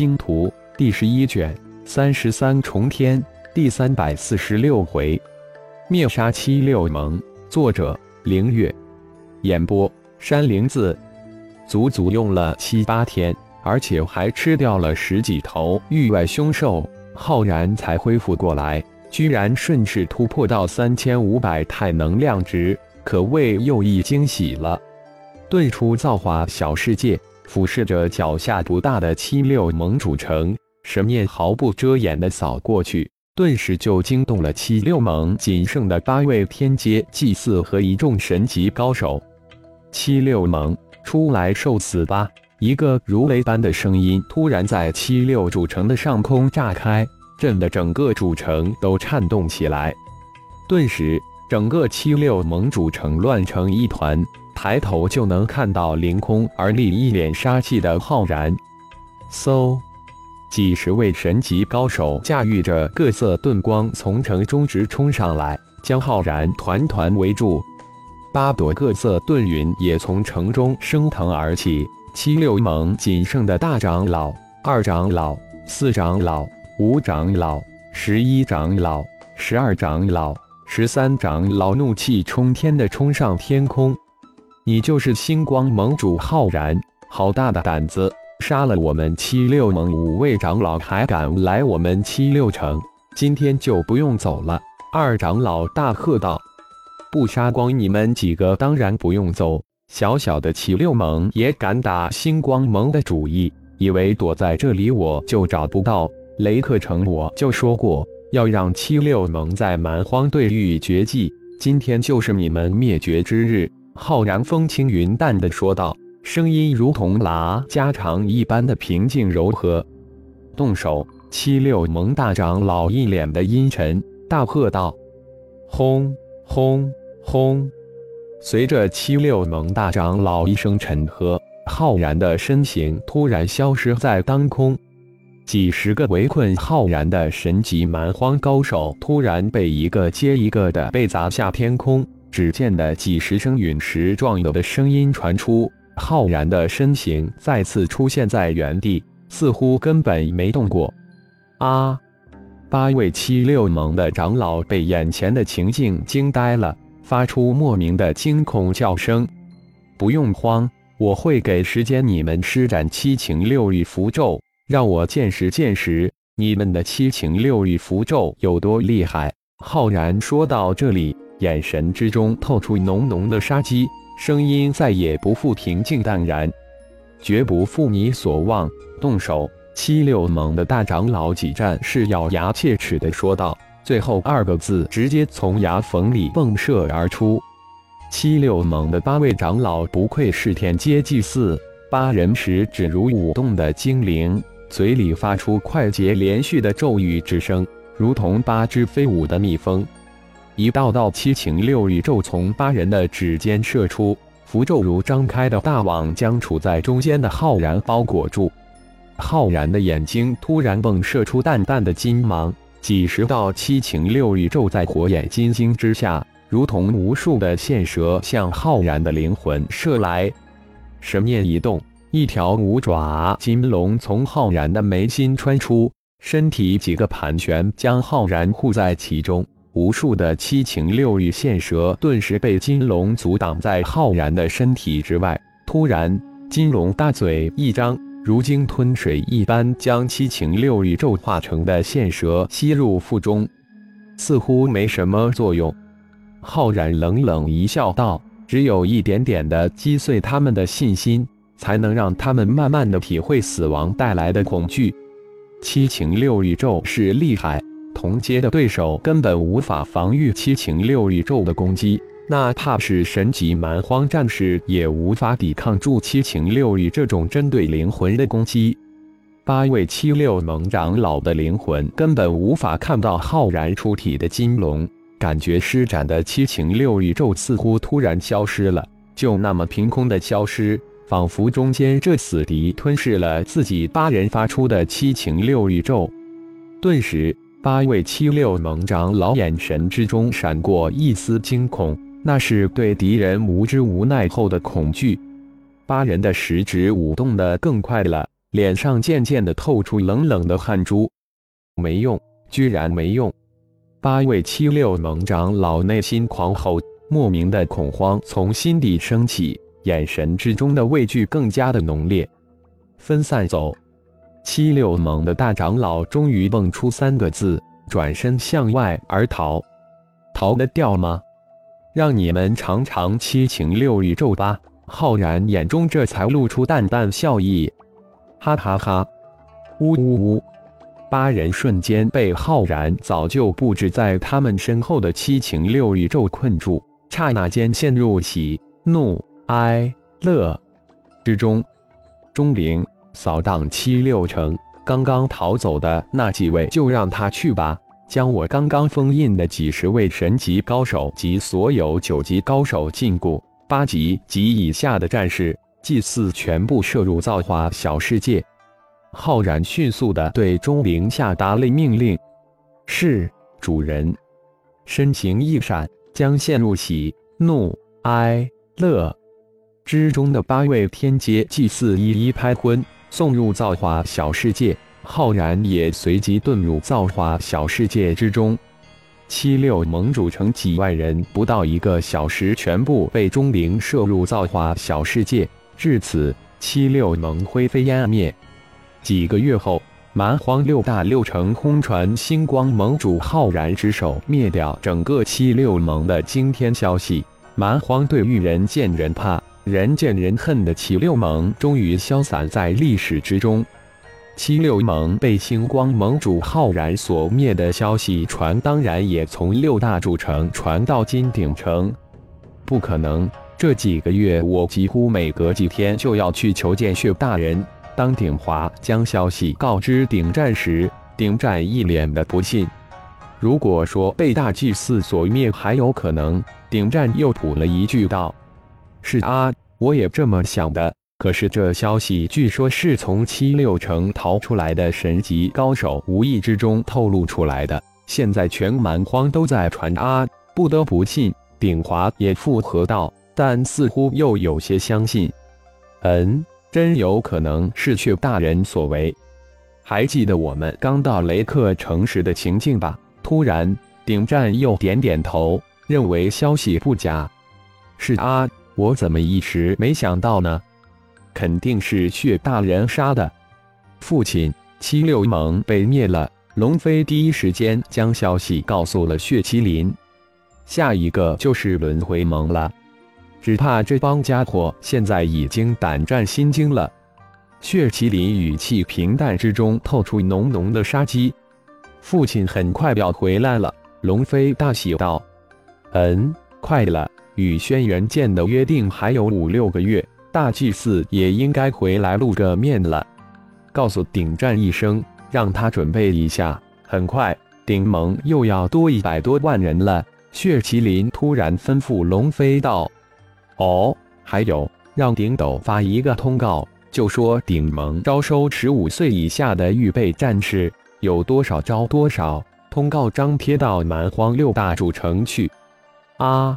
星图》第十一卷三十三重天第三百四十六回，灭杀七六盟。作者：凌月。演播：山灵子。足足用了七八天，而且还吃掉了十几头域外凶兽，浩然才恢复过来，居然顺势突破到三千五百太能量值，可谓又一惊喜了。遁出造化小世界。俯视着脚下不大的七六盟主城，神念毫不遮掩地扫过去，顿时就惊动了七六盟仅剩的八位天阶祭祀和一众神级高手。七六盟，出来受死吧！一个如雷般的声音突然在七六主城的上空炸开，震得整个主城都颤动起来。顿时，整个七六盟主城乱成一团。抬头就能看到凌空而立、一脸杀气的浩然。嗖，几十位神级高手驾驭着各色遁光从城中直冲上来，将浩然团团围住。八朵各色遁云也从城中升腾而起。七六盟仅剩的大长老、二长老、四长老、五长老、十一长老、十二长老、十三长老怒气冲天的冲上天空。你就是星光盟主浩然，好大的胆子！杀了我们七六盟五位长老，还敢来我们七六城？今天就不用走了！二长老大喝道：“不杀光你们几个，当然不用走。小小的七六盟也敢打星光盟的主意，以为躲在这里我就找不到雷克城？我就说过要让七六盟在蛮荒对域绝迹，今天就是你们灭绝之日。”浩然风轻云淡的说道，声音如同拉家常一般的平静柔和。动手！七六盟大长老一脸的阴沉，大喝道：“轰轰轰！”随着七六盟大长老一声沉喝，浩然的身形突然消失在当空。几十个围困浩然的神级蛮荒高手，突然被一个接一个的被砸下天空。只见的几十声陨石撞有的声音传出，浩然的身形再次出现在原地，似乎根本没动过。啊！八位七六盟的长老被眼前的情境惊呆了，发出莫名的惊恐叫声。不用慌，我会给时间你们施展七情六欲符咒，让我见识见识你们的七情六欲符咒有多厉害。浩然说到这里。眼神之中透出浓浓的杀机，声音再也不复平静淡然，绝不负你所望。动手！七六盟的大长老几战是咬牙切齿的说道，最后二个字直接从牙缝里迸射而出。七六盟的八位长老不愧是天阶祭祀，八人十指如舞动的精灵，嘴里发出快捷连续的咒语之声，如同八只飞舞的蜜蜂。一道道七情六欲咒从八人的指尖射出，符咒如张开的大网，将处在中间的浩然包裹住。浩然的眼睛突然迸射出淡淡的金芒，几十道七情六欲咒在火眼金睛之下，如同无数的线蛇向浩然的灵魂射来。神念一动，一条五爪金龙从浩然的眉心穿出，身体几个盘旋，将浩然护在其中。无数的七情六欲线蛇顿时被金龙阻挡在浩然的身体之外。突然，金龙大嘴一张，如鲸吞水一般，将七情六欲咒化成的线蛇吸入腹中。似乎没什么作用。浩然冷冷一笑，道：“只有一点点的击碎他们的信心，才能让他们慢慢的体会死亡带来的恐惧。七情六欲咒是厉害。”同阶的对手根本无法防御七情六欲咒的攻击，哪怕是神级蛮荒战士也无法抵抗住七情六欲这种针对灵魂的攻击。八位七六盟长老的灵魂根本无法看到浩然出体的金龙，感觉施展的七情六欲咒似乎突然消失了，就那么凭空的消失，仿佛中间这死敌吞噬了自己八人发出的七情六欲咒，顿时。八位七六盟长老眼神之中闪过一丝惊恐，那是对敌人无知无奈后的恐惧。八人的食指舞动的更快了，脸上渐渐的透出冷冷的汗珠。没用，居然没用！八位七六盟长老内心狂吼，莫名的恐慌从心底升起，眼神之中的畏惧更加的浓烈。分散走！七六盟的大长老终于蹦出三个字，转身向外而逃。逃得掉吗？让你们尝尝七情六欲咒吧！浩然眼中这才露出淡淡笑意，哈哈哈！呜呜呜！八人瞬间被浩然早就布置在他们身后的七情六欲咒困住，刹那间陷入喜怒哀乐之中。钟灵扫荡七六城，刚刚逃走的那几位就让他去吧，将我刚刚封印的几十位神级高手及所有九级高手禁锢，八级及以下的战士、祭祀全部摄入造化小世界。浩然迅速地对钟灵下达了命令：“是主人。”身形一闪，将陷入喜怒哀乐之中的八位天阶祭祀一一拍昏，送入造化小世界。浩然也随即遁入造化小世界之中。七六盟主成几万人，不到一个小时，全部被钟灵摄入造化小世界。至此，七六盟灰飞烟灭。几个月后，蛮荒六大六城空传星光盟主浩然之手灭掉整个七六盟的惊天消息。蛮荒对玉人见人怕、人见人恨的七六盟终于消散在历史之中。七六盟被星光盟主浩然所灭的消息传，当然也从六大主城传到金鼎城。不可能！这几个月，我几乎每隔几天就要去求见血大人。当鼎华将消息告知鼎战时，鼎战一脸的不信。如果说被大祭司所灭还有可能，鼎战又补了一句道：“是啊，我也这么想的。可是这消息据说是从七六城逃出来的神级高手无意之中透露出来的，现在全蛮荒都在传啊，不得不信。”鼎华也附和道，但似乎又有些相信。嗯。真有可能是血大人所为。还记得我们刚到雷克城时的情境吧？突然，顶战又点点头，认为消息不假。是啊，我怎么一时没想到呢？肯定是血大人杀的。父亲，七六盟被灭了。龙飞第一时间将消息告诉了血麒麟。下一个就是轮回盟了。只怕这帮家伙现在已经胆战心惊了。血麒麟语气平淡之中透出浓浓的杀机。父亲很快要回来了，龙飞大喜道：“嗯，快了。与轩辕剑的约定还有五六个月，大祭司也应该回来露个面了。告诉顶战一声，让他准备一下。很快，顶盟又要多一百多万人了。”血麒麟突然吩咐龙飞道。哦，还有，让顶斗发一个通告，就说顶盟招收十五岁以下的预备战士，有多少招多少。通告张贴到蛮荒六大主城去。啊！